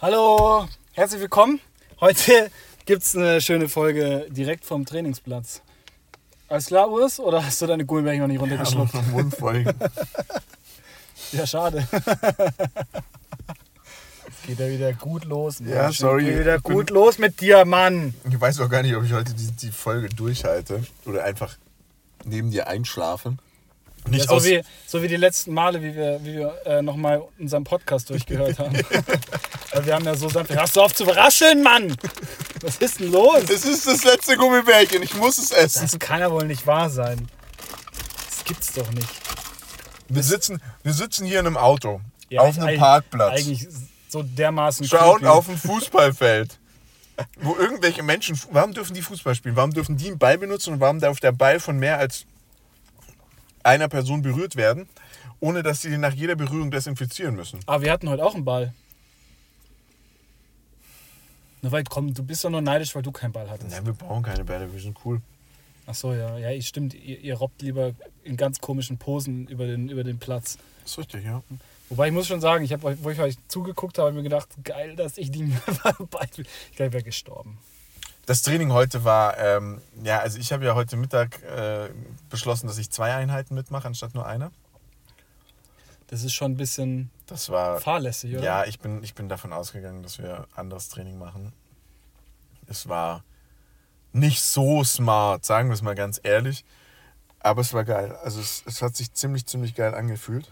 Hallo, herzlich willkommen. Heute gibt es eine schöne Folge direkt vom Trainingsplatz. Alles klar, Urs? Oder hast du deine Gummibärchen noch nicht runtergeschluckt? Ja, Mund voll. Ja, schade. Geht ja wieder gut los. Ja, Mensch. sorry. Geht wieder Ich bin- gut los mit dir, Mann. Ich weiß auch gar nicht, ob ich heute die, die Folge durchhalte oder einfach neben dir einschlafe. Nicht Ja, so, wie, so wie die letzten Male, wie wir, wie wir äh, nochmal unseren Podcast durchgehört haben. Wir haben ja so sanft. Hörst du auf zu rascheln, Mann! Was ist denn los? es ist das letzte Gummibärchen, ich muss es essen. Das kann ja wohl nicht wahr sein. Das gibt's doch nicht. Wir sitzen, wir sitzen hier in einem Auto, Ja, auf einem Parkplatz, Eigentlich so dermaßen schauen creepy. auf ein Fußballfeld, wo irgendwelche Menschen, warum dürfen die Fußball spielen? Warum dürfen die einen Ball benutzen und warum darf der Ball von mehr als einer Person berührt werden, ohne dass sie den nach jeder Berührung desinfizieren müssen? Aber wir hatten heute auch einen Ball. Na weit, komm, du bist doch nur neidisch, weil du keinen Ball hattest. Nein, wir brauchen keine Bälle, wir sind cool. Ach so, ja. Ja, ich- stimmt. Ihr, ihr robbt lieber in ganz komischen Posen über den, über den Platz. Das ist richtig, ja. Wobei ich muss schon sagen, ich hab, wo ich euch zugeguckt habe, habe ich mir gedacht, geil, dass ich nie mehr dabei bin. Ich glaube, ich wäre gestorben. Das Training heute war, ähm, ja, also ich habe ja heute Mittag äh, beschlossen, dass ich zwei Einheiten mitmache, anstatt nur eine. Das ist schon ein bisschen Das war, fahrlässig, oder? ja, ich bin, ich bin davon ausgegangen, dass wir anderes Training machen. Es war nicht so smart, sagen wir es mal ganz ehrlich, aber es war geil. Also es, es hat sich ziemlich, ziemlich geil angefühlt.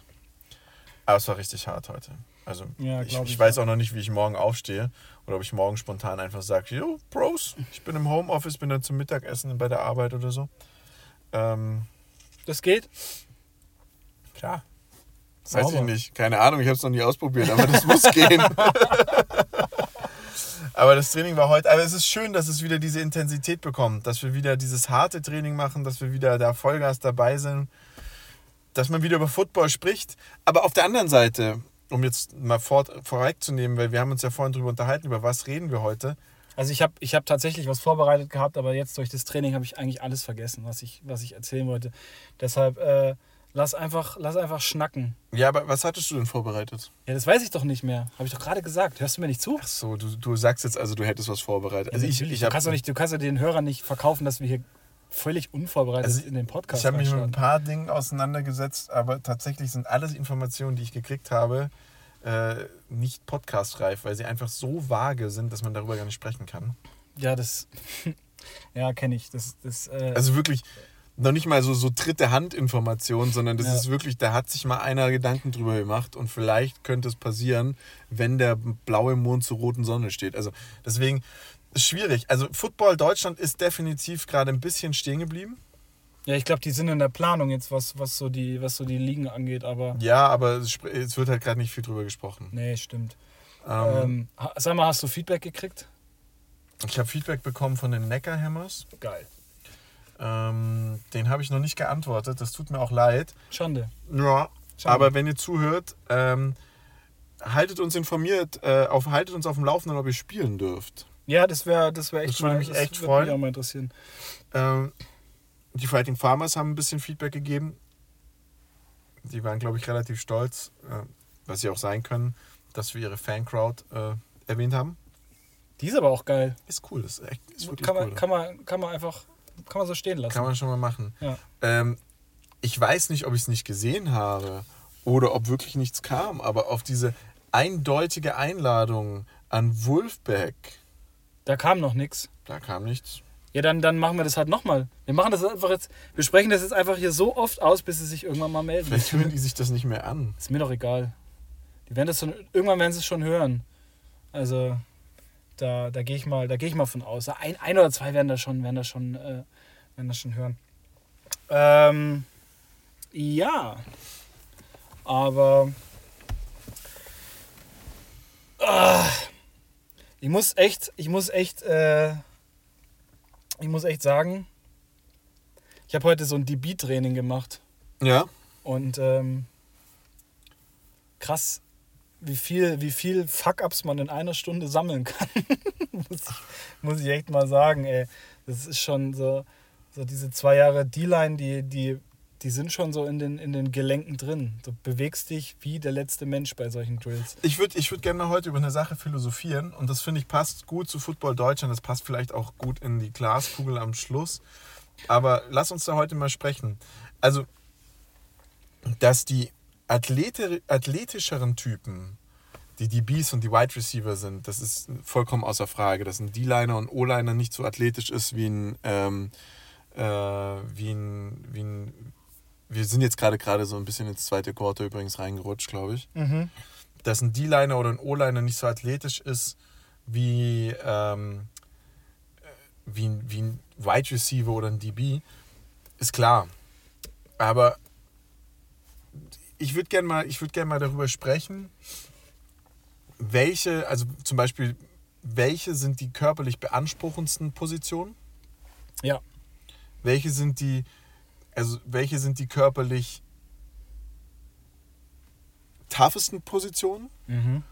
Aber es war richtig hart heute. Also Ja, ich, ich ich weiß auch noch nicht, wie ich morgen aufstehe oder ob ich morgen spontan einfach sage, yo, Bros, ich bin im Homeoffice, bin dann zum Mittagessen bei der Arbeit oder so. Ähm, Das geht? klar. Das weiß ich nicht. Keine Ahnung, ich habe es noch nie ausprobiert, aber das muss gehen. aber das Training war heute, aber es ist schön, dass es wieder diese Intensität bekommt, dass wir wieder dieses harte Training machen, dass wir wieder da Vollgas dabei sind, dass man wieder über Football spricht. Aber auf der anderen Seite, um jetzt mal fort, vorwegzunehmen, weil wir haben uns ja vorhin drüber unterhalten, über was reden wir heute. Also ich habe ich hab tatsächlich was vorbereitet gehabt, aber jetzt durch das Training habe ich eigentlich alles vergessen, was ich, was ich erzählen wollte. Deshalb äh, lass, einfach, lass einfach schnacken. Ja, aber was hattest du denn vorbereitet? Ja, das weiß ich doch nicht mehr. Habe ich doch gerade gesagt. Hörst du mir nicht zu? Ach so, du, du sagst jetzt also, du hättest was vorbereitet. Also ich, ich du, kannst doch nicht, du kannst ja den Hörern nicht verkaufen, dass wir hier völlig unvorbereitet Also in den Podcast Ich habe mich mit ein paar Dingen auseinandergesetzt, aber tatsächlich sind alles Informationen, die ich gekriegt habe, äh, nicht podcastreif, weil sie einfach so vage sind, dass man darüber gar nicht sprechen kann. Ja, das. ja, kenne ich. Das, das, äh, Also wirklich noch nicht mal so, so dritte Hand-Information, sondern das Ja. ist wirklich, da hat sich mal einer Gedanken drüber gemacht und vielleicht könnte es passieren, wenn der blaue Mond zur roten Sonne steht. Also deswegen ist schwierig. Also Football Deutschland ist definitiv gerade ein bisschen stehen geblieben. ja, ich glaube, die sind in der Planung jetzt, was, was, so die, was so die Ligen angeht, aber. Ja, aber es, es wird halt gerade nicht viel drüber gesprochen. Nee, stimmt. Ähm, Ähm, sag mal, hast du Feedback gekriegt? Ich habe Feedback bekommen von den Neckarhammers. Geil. Ähm, den habe ich noch nicht geantwortet. Das tut mir auch leid. Schande. Ja. Schade. Aber wenn ihr zuhört, ähm, haltet uns informiert, äh, auf, haltet uns auf dem Laufenden, ob ihr spielen dürft. Ja, das wäre das wär echt Das würde mich das echt würde freuen. Mich auch mal interessieren. Ähm, die Fighting Farmers haben ein bisschen Feedback gegeben. Die waren, glaube ich, relativ stolz, äh, was sie auch sein können, dass wir ihre Fancrowd äh, erwähnt haben. Die ist aber auch geil. Ist cool, ist echt ist wirklich Kann man, cool. kann, man, kann man einfach kann man so stehen lassen. Kann man schon mal machen. Ja. Ähm, ich weiß nicht, ob ich es nicht gesehen habe oder ob wirklich nichts kam, aber auf diese eindeutige Einladung an Wolfbeck, Da kam noch nichts. da kam nichts. Ja, dann, dann machen wir das halt nochmal. Wir machen das einfach jetzt, wir sprechen das jetzt einfach hier so oft aus, bis sie sich irgendwann mal melden. Vielleicht hören die sich das nicht mehr an. Ist mir doch egal. Die werden das schon, irgendwann werden sie es schon hören. Also, da, da gehe ich mal, da gehe ich mal von aus. Ein, ein oder zwei werden das schon, werden das schon, äh, werden das schon hören. Ähm, ja. Aber ah, ich muss echt, ich muss echt, äh, ich muss echt sagen, ich habe heute so ein DB-Training gemacht. Ja? Und ähm, krass, wie viel, wie viel Fuck-Ups man in einer Stunde sammeln kann. muss, ich, muss ich echt mal sagen, ey. Das ist schon so, so diese zwei Jahre D-Line, die, die die sind schon so in den, in den Gelenken drin. Du bewegst dich wie der letzte Mensch bei solchen Drills. Ich würde ich würd gerne heute über eine Sache philosophieren und das finde ich passt gut zu Football Deutschland, das passt vielleicht auch gut in die Glaskugel am Schluss. Aber lass uns da heute mal sprechen. Also, dass die Athlete, athletischeren Typen, die DBs und die Wide Receiver sind, das ist vollkommen außer Frage. Dass ein D-Liner und O-Liner nicht so athletisch ist wie ein, ähm, äh, wie ein, wie ein, wir sind jetzt gerade gerade so ein bisschen ins zweite Quarter übrigens reingerutscht, glaube ich. Mhm. Dass ein D-Liner oder ein O-Liner nicht so athletisch ist wie, ähm, wie, wie ein Wide Receiver oder ein DB, ist klar. Aber ich würde gerne mal, ich würd gern mal darüber sprechen, welche, also zum Beispiel, welche sind die körperlich beanspruchendsten Positionen? Ja. Welche sind die, also welche sind die körperlich toughesten Positionen? Mhm.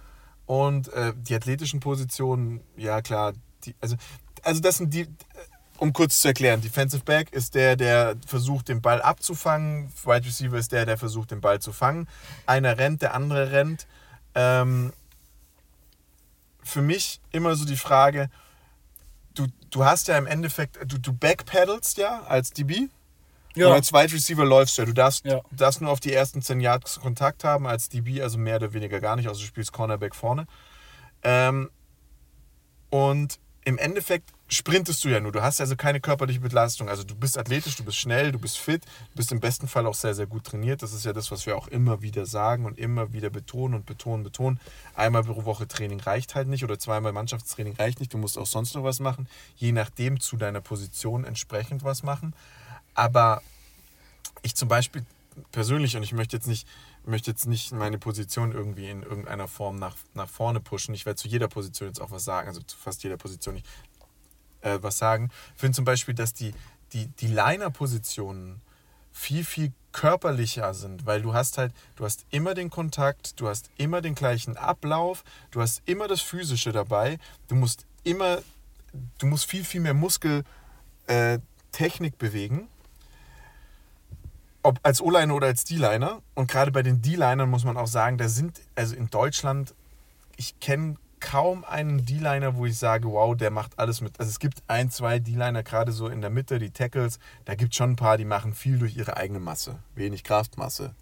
Und äh, die athletischen Positionen, ja klar, die, also, also das sind die, um kurz zu erklären, Defensive Back ist der, der versucht, den Ball abzufangen. Wide Receiver ist der, der versucht, den Ball zu fangen. Einer rennt, der andere rennt. Ähm, für mich immer so die Frage, du, du hast ja im Endeffekt, du, du backpedalst ja als DB. Ja. Und als Wide Receiver läufst du ja. Du darfst, Ja. du darfst nur auf die ersten 10 Yards Kontakt haben, als DB, also mehr oder weniger gar nicht, also du spielst Cornerback vorne. Ähm, und im Endeffekt sprintest du ja nur. Du hast also keine körperliche Belastung. Also du bist athletisch, du bist schnell, du bist fit, du bist im besten Fall auch sehr, sehr gut trainiert. Das ist ja das, was wir auch immer wieder sagen und immer wieder betonen und betonen, betonen. Einmal pro Woche Training reicht halt nicht oder zweimal Mannschaftstraining reicht nicht. Du musst auch sonst noch was machen. Je nachdem zu deiner Position entsprechend was machen. Aber ich zum Beispiel persönlich, und ich möchte jetzt nicht, möchte jetzt nicht meine Position irgendwie in irgendeiner Form nach, nach vorne pushen. Ich werde zu jeder Position jetzt auch was sagen, also zu fast jeder Position nicht, äh, was sagen. Ich finde zum Beispiel, dass die, die, die Liner-Positionen viel, viel körperlicher sind, weil du hast halt, du hast immer den Kontakt, du hast immer den gleichen Ablauf, du hast immer das Physische dabei, du musst immer, du musst viel, viel mehr Muskeltechnik äh, bewegen ob als O-Liner oder als D-Liner. Und gerade bei den D-Linern muss man auch sagen, da sind, also in Deutschland, ich kenne kaum einen D-Liner, wo ich sage, wow, der macht alles mit. Also es gibt ein, zwei D-Liner, gerade so in der Mitte, die Tackles, da gibt es schon ein paar, die machen viel durch ihre eigene Masse, wenig Kraftmasse.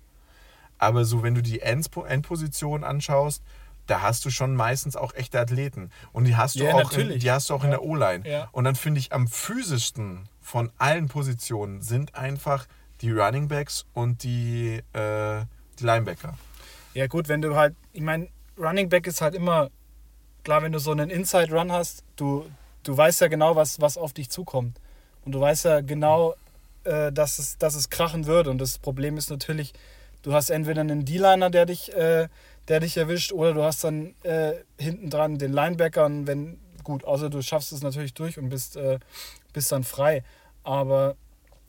Aber so, wenn du die Endposition anschaust, da hast du schon meistens auch echte Athleten. Und die hast du Ja, auch, in, die hast du auch in Ja. der O-Line. Ja. Und dann finde ich am physischsten von allen Positionen sind einfach die Running Backs und die, äh, die Linebacker. Ja, gut, wenn du halt, ich meine, Running Back ist halt immer, klar, wenn du so einen Inside Run hast, du, du weißt ja genau, was, was auf dich zukommt. Und du weißt ja genau, äh, dass, es, dass es krachen wird. Und das Problem ist natürlich, du hast entweder einen D-Liner, der dich, äh, der dich erwischt, oder du hast dann äh, hinten dran den Linebacker. Und wenn, gut, außer du schaffst es natürlich durch und bist, äh, bist dann frei. Aber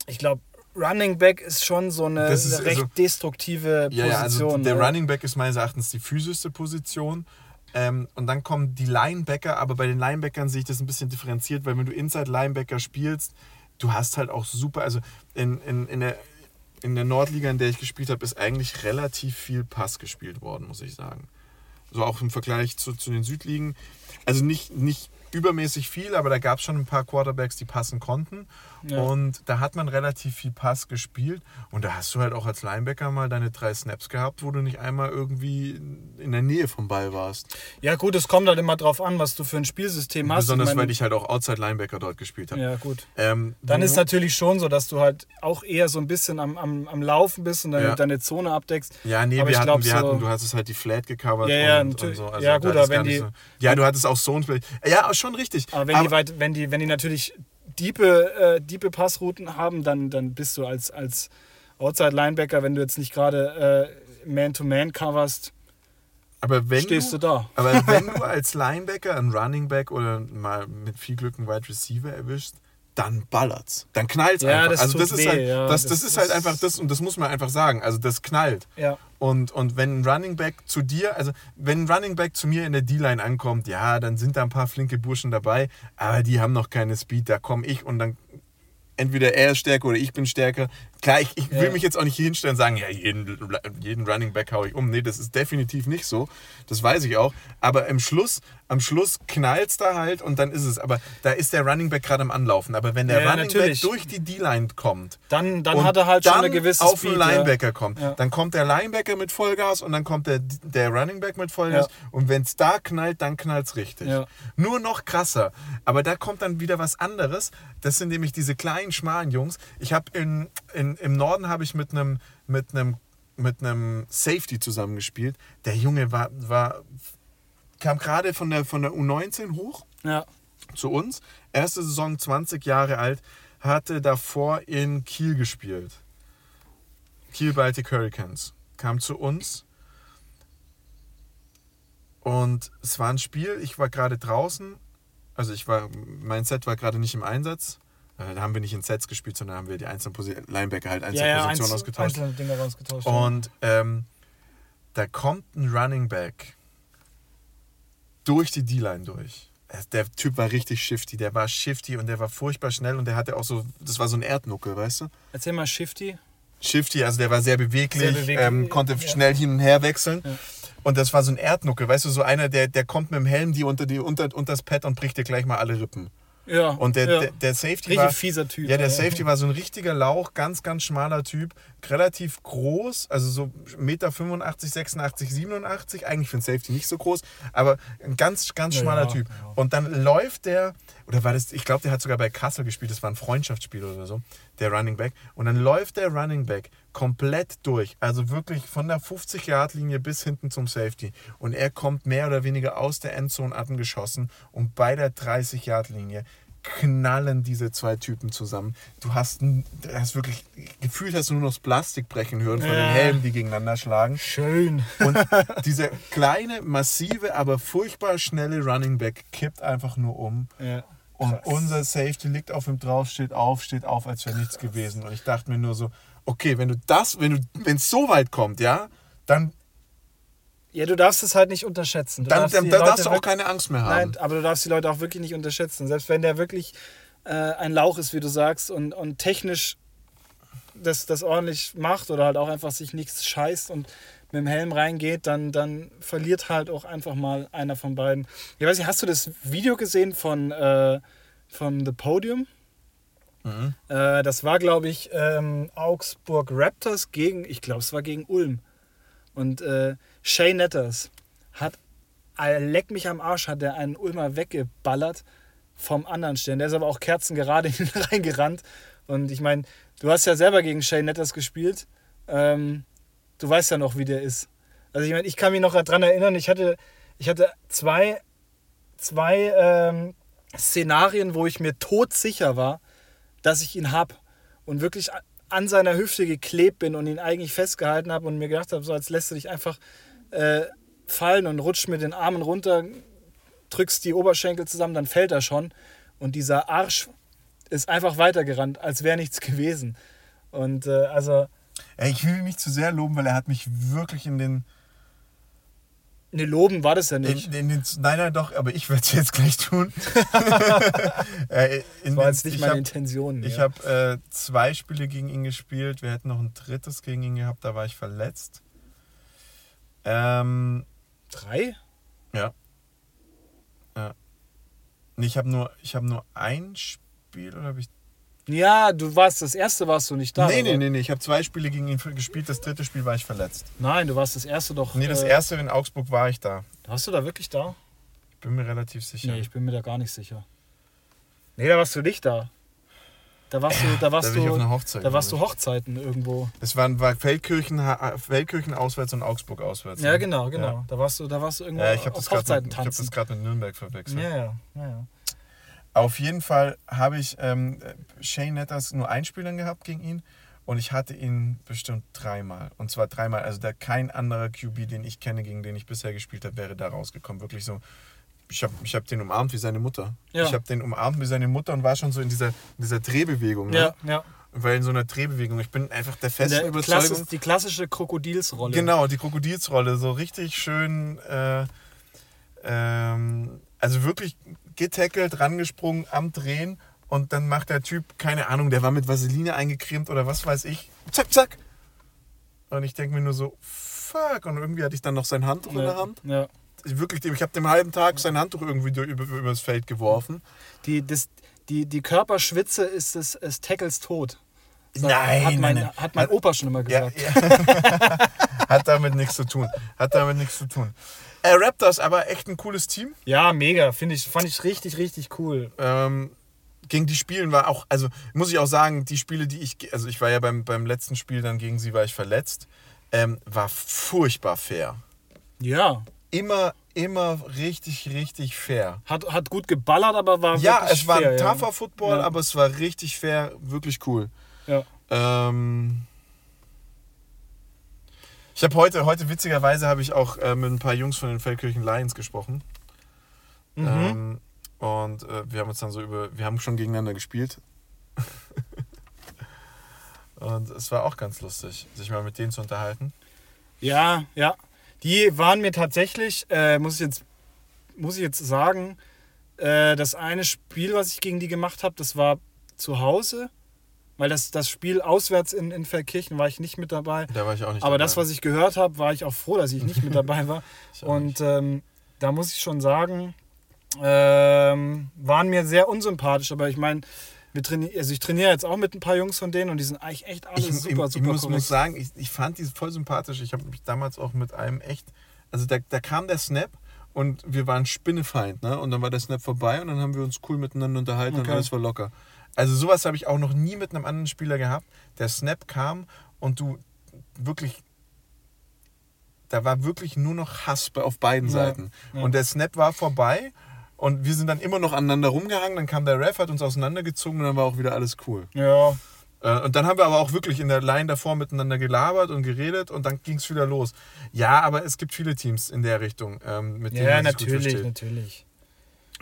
ich glaube, Running Back ist schon so eine, eine recht also- destruktive Ja, ja, also Position. der ne? Running Back ist meines Erachtens die physischste Position. Ähm, und dann kommen die Linebacker, aber bei den Linebackern sehe ich das ein bisschen differenziert, weil wenn du Inside Linebacker spielst, du hast halt auch super, also in, in, in, der, in der Nordliga, in der ich gespielt habe, ist eigentlich relativ viel Pass gespielt worden, muss ich sagen. So auch im Vergleich zu, zu den Südligen. Also nicht, nicht übermäßig viel, aber da gab es schon ein paar Quarterbacks, die passen konnten. Ja. Und da hat man relativ viel Pass gespielt. Und da hast du halt auch als Linebacker mal deine drei Snaps gehabt, wo du nicht einmal irgendwie in der Nähe vom Ball warst. Ja, gut, es kommt halt immer drauf an, was du für ein Spielsystem hast. Besonders, ich mein, weil ich halt auch Outside Linebacker dort gespielt habe. Ja, gut. Ähm, Dann ist natürlich schon so, dass du halt auch eher so ein bisschen am, am, am Laufen bist und deine, Ja. deine Zone abdeckst. Ja, nee, Aber wir, ich hatten, glaub, wir so- hatten, du hattest halt die Flat gecovert Ja, ja, und, und so. Also Ja, gut, aber wenn die- so. Ja, du hattest auch Zone. Ja, schon richtig. Aber wenn, Aber- die, weit, wenn, die, wenn die natürlich diepe, äh, diepe Passrouten haben, dann, dann bist du als, als Outside-Linebacker, wenn du jetzt nicht gerade äh, Man-to-Man coverst, aber wenn stehst du, du da. Aber wenn du als Linebacker einen Running Back oder mal mit viel Glück einen Wide Receiver erwischst, dann ballert's. Dann knallt's Ja, einfach. das also das ist weh, halt, ja. das, das, Das ist halt einfach das und das muss man einfach sagen. Also das knallt. Ja. Und, und wenn ein Running Back zu dir, also wenn ein Running Back zu mir in der D-Line ankommt, ja, dann sind da ein paar flinke Burschen dabei, aber die haben noch keine Speed, da komme ich und dann entweder er ist stärker oder ich bin stärker, Klar, ich, ich will Ja. mich jetzt auch nicht hier hinstellen und sagen, ja, jeden, jeden Running Back hau ich um. Nee, das ist definitiv nicht so. Das weiß ich auch. Aber im Schluss, am Schluss knallt's da halt und dann ist es. Aber da ist der Running Back gerade am Anlaufen. Aber wenn der Ja, Running natürlich. Back durch die D-Line kommt, Dann, dann hat er halt schon eine gewisse auf Speed. den Linebacker kommt. Ja. Dann kommt der Linebacker mit Vollgas und dann kommt der, der Running Back mit Vollgas. Und wenn es da knallt, dann knallt es richtig. Nur noch krasser. Aber da kommt dann wieder was anderes. Das sind nämlich diese kleinen, schmalen Jungs. Ich habe in, in, im Norden habe ich mit einem mit einem mit einem Safety zusammengespielt. Der Junge war, war kam gerade von der, von der U19 hoch Ja. zu uns. Erste Saison 20 Jahre alt, hatte davor in Kiel gespielt. Kiel Baltic Hurricanes. Kam zu uns. Und es war ein Spiel, ich war gerade draußen. Also ich war, mein Set war gerade nicht im Einsatz. Äh, Da haben wir nicht in Sets gespielt, sondern haben wir die einzelnen Posi Linebacker halt einzelne ja, ja, Positionen einz- ausgetauscht. Einzelne Dinge rausgetauscht. Und ähm, da kommt ein Running Back durch die D-Line durch. Äh, Der Typ war richtig shifty, der war shifty und der war furchtbar schnell und der hatte auch so, das war so ein Erdnuckel, weißt du? Erzähl mal Shifty. Shifty, also der war sehr beweglich, Sehr beweglich, ähm, konnte ja. schnell hin und her wechseln. Ja. Und das war so ein Erdnuckel, weißt du, so einer, der, der kommt mit dem Helm die unter, die, unter, unter das Pad und bricht dir gleich mal alle Rippen. Ja. Und der, ja. der, der Safety Richtig war, fieser Typ. ja, der ey. Safety war so ein richtiger Lauch, ganz, ganz schmaler Typ, relativ groß, also so 1,85 Meter, 86, 87, eigentlich für einen Safety nicht so groß, aber ein ganz, ganz Ja, schmaler ja, Typ. ja. Und dann läuft der, oder war das, ich glaube, der hat sogar bei Kassel gespielt, das war ein Freundschaftsspiel oder so, der Running Back. Und dann läuft der Running Back komplett durch, also wirklich von der 50-Yard-Linie bis hinten zum Safety. Und er kommt mehr oder weniger aus der Endzone angeschossen und bei der 30-Yard-Linie knallen diese zwei Typen zusammen. Du hast, hast wirklich, gefühlt hast du nur noch das Plastik brechen hören von Ja. den Helmen, die gegeneinander schlagen. Schön. Und dieser kleine, massive, aber furchtbar schnelle Running Back kippt einfach nur um. Ja. Und unser Safety liegt auf ihm drauf, steht auf, steht auf, als wäre nichts gewesen. Und ich dachte mir nur so, okay, wenn du das, wenn du, wenn es so weit kommt, ja, dann, Ja, du darfst es halt nicht unterschätzen. Du dann, darfst dann, dann darfst du auch keine Angst mehr haben. Nein, aber du darfst die Leute auch wirklich nicht unterschätzen. Selbst wenn der wirklich äh, ein Lauch ist, wie du sagst, und, und technisch das, das ordentlich macht oder halt auch einfach sich nichts scheißt und mit dem Helm reingeht, dann, dann verliert halt auch einfach mal einer von beiden. Ich weiß nicht, hast du das Video gesehen von, äh, von The Podium? Mhm. Äh, das war, glaube ich, ähm, Augsburg Raptors gegen, ich glaube, es war gegen Ulm. Und äh, Shay Netters hat, äh, leck mich am Arsch, hat der einen Ulmer weggeballert vom anderen Stern. Der ist aber auch kerzengerade in reingerannt. Und ich meine, du hast ja selber gegen Shay Netters gespielt. Ähm, du weißt ja noch, wie der ist. Also ich meine, ich kann mich noch daran erinnern, ich hatte, ich hatte zwei, zwei ähm, Szenarien, wo ich mir todsicher war, dass ich ihn hab und wirklich an seiner Hüfte geklebt bin und ihn eigentlich festgehalten habe und mir gedacht habe, so als lässt du dich einfach äh, fallen und rutscht mit den Armen runter, drückst die Oberschenkel zusammen, dann fällt er schon. Und dieser Arsch ist einfach weitergerannt, als wäre nichts gewesen. Und äh, also, ich will nicht zu sehr loben, weil er hat mich wirklich in den, ne, loben war das ja in, nicht. in den nein, nein, doch, aber ich werde es jetzt gleich tun. Äh, in Das war jetzt nicht ich meine hab- Intention. Ich ja. habe äh, zwei Spiele gegen ihn gespielt. Wir hätten noch ein drittes gegen ihn gehabt, da war ich verletzt. Ähm, drei? ja. ja. Nee, ich habe nur, ich hab nur ein Spiel oder habe ich. Ja, du warst, das erste warst du nicht da. nee, nee, nee, nee, ich habe zwei Spiele gegen ihn gespielt. Das dritte Spiel war ich verletzt. Nein, du warst das erste doch. Nee, das äh, erste in Augsburg war ich da. Warst du da wirklich da? Ich bin mir relativ sicher. Nee, ich bin mir da gar nicht sicher. Nee, da warst du nicht da. Da warst du, da warst da ich du, einer Hochzeit. da warst du Hochzeiten irgendwo. ich. Das waren, war Feldkirchen, Feldkirchen auswärts und Augsburg auswärts. Ja, ne? genau, genau. Ja. Da warst du, da warst du irgendwo Ja, ich habe auf das gerade Hochzeiten mit, ich hab tanzen. das grad mit Nürnberg verwechselt. ja, ja, ja, ja. Auf jeden Fall habe ich ähm, Shane Netters nur ein Spiel gehabt gegen ihn und ich hatte ihn bestimmt dreimal. Und zwar dreimal. Also da kein anderer QB, den ich kenne, gegen den ich bisher gespielt habe, wäre da rausgekommen. Wirklich so. Ich habe ich hab den umarmt wie seine Mutter. Ja. Ich habe den umarmt wie seine Mutter und war schon so in dieser, in dieser Drehbewegung. Ne? Ja, ja. Weil in so einer Drehbewegung. Ich bin einfach der festen Der Überzeugung. Klassis, die klassische Krokodilsrolle. Genau, die Krokodilsrolle, so richtig schön, äh, ähm, also wirklich getackelt, rangesprungen am Drehen und dann macht der Typ, keine Ahnung, der war mit Vaseline eingecremt oder was weiß ich. Zack, zack. Und ich denke mir nur so, fuck. Und irgendwie hatte ich dann noch sein Handtuch in der Hand. Ja. Ich, wirklich, ich habe dem halben Tag sein Handtuch irgendwie über, über das Feld geworfen. Die, das, die, die Körperschwitze ist des, des Tackles Tod. Nein, hat mein, nein. Hat mein Opa schon immer Ja, gesagt. ja. Hat damit nichts zu tun. Hat damit nichts zu tun. Äh, Raptors, aber echt ein cooles Team. Ja, mega. Finde ich, fand ich richtig, richtig cool. Ähm, gegen die Spielen war auch, also muss ich auch sagen, die Spiele, die ich, also ich war ja beim, beim letzten Spiel dann gegen sie, war ich verletzt, ähm, war furchtbar fair. Ja. Immer, immer richtig, richtig fair. Hat, hat gut geballert, aber war Ja, es war fair, ein ja. tougher Football, Ja. aber es war richtig fair, wirklich cool. Ja. Ähm, ich habe heute, heute witzigerweise habe ich auch äh, mit ein paar Jungs von den Feldkirchen Lions gesprochen. Mhm. Ähm, und äh, wir haben uns dann so über, wir haben schon gegeneinander gespielt. und es war auch ganz lustig, sich mal mit denen zu unterhalten. Ja, ja. Die waren mir tatsächlich, äh, muss, ich jetzt, muss ich jetzt sagen, äh, das eine Spiel, was ich gegen die gemacht habe, das war zu Hause. Weil das, das Spiel auswärts in, in Feldkirchen war ich nicht mit dabei. Da war ich auch nicht Aber dabei. das, was ich gehört habe, war ich auch froh, dass ich nicht mit dabei war. Und ähm, da muss ich schon sagen, ähm, waren mir sehr unsympathisch. Aber ich meine, wir trainieren, also ich trainiere jetzt auch mit ein paar Jungs von denen und die sind eigentlich echt alle ich, super, ich, super ich muss, korrekt. muss sagen, ich, ich fand die voll sympathisch. Ich habe mich damals auch mit einem echt, also da, da kam der Snap und wir waren Spinnefeind, ne? Und dann war der Snap vorbei und dann haben wir uns cool miteinander unterhalten und Okay. alles war locker. Also sowas habe ich auch noch nie mit einem anderen Spieler gehabt. Der Snap kam und du wirklich, da war wirklich nur noch Hass auf beiden Ja, Seiten. ja. Und der Snap war vorbei und wir sind dann immer noch aneinander rumgehangen. Dann kam der Ref, hat uns auseinandergezogen und dann war auch wieder alles cool. ja, Äh, Und dann haben wir aber auch wirklich in der Line davor miteinander gelabert und geredet und dann ging es wieder los. Ja, aber es gibt viele Teams in der Richtung, ähm, mit denen ja man sich gut natürlich, versteht. natürlich.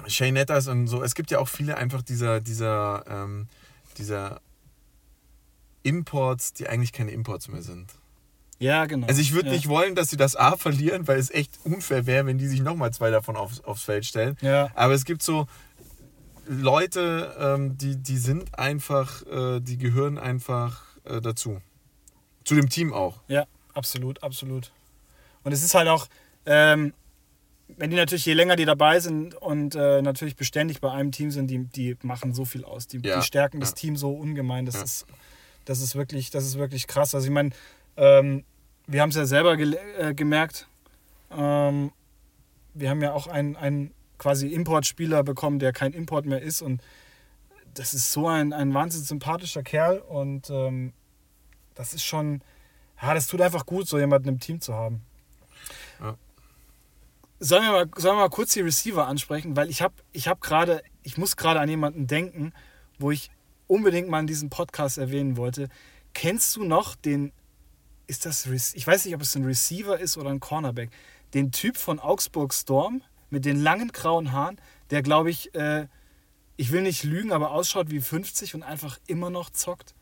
Shane Netters und so. Es gibt ja auch viele einfach dieser, dieser, ähm, dieser Imports, die eigentlich keine Imports mehr sind. Ja, genau. Also ich würde ja. nicht wollen, dass sie das A verlieren, weil es echt unfair wäre, wenn die sich nochmal zwei davon aufs, aufs Feld stellen. Ja, Aber es gibt so Leute, ähm, die, die sind einfach, äh, die gehören einfach äh, dazu. Zu dem Team auch. ja, absolut, absolut. Und es ist halt auch, ähm, wenn die natürlich, je länger die dabei sind und äh, natürlich beständig bei einem Team sind, die, die machen so viel aus. Die, Ja, die stärken das ja. Team so ungemein. Das, Ja. ist, das, ist, wirklich, das ist wirklich krass. Also ich meine, ähm, wir haben es ja selber gel- äh, gemerkt. Ähm, wir haben ja auch einen, einen quasi Importspieler bekommen, der kein Import mehr ist. Und das ist so ein, ein wahnsinnig sympathischer Kerl. Und ähm, das ist schon, ja, das tut einfach gut, so jemanden im Team zu haben. Sollen wir, mal, sollen wir mal kurz die Receiver ansprechen? Weil ich habe ich hab gerade, ich muss gerade an jemanden denken, wo ich unbedingt mal in diesem Podcast erwähnen wollte. Kennst du noch den, ist das, ich weiß nicht, ob es ein Receiver ist oder ein Cornerback, den Typ von Augsburg Storm mit den langen grauen Haaren, der glaube ich, äh, ich will nicht lügen, aber ausschaut wie 50 und einfach immer noch zockt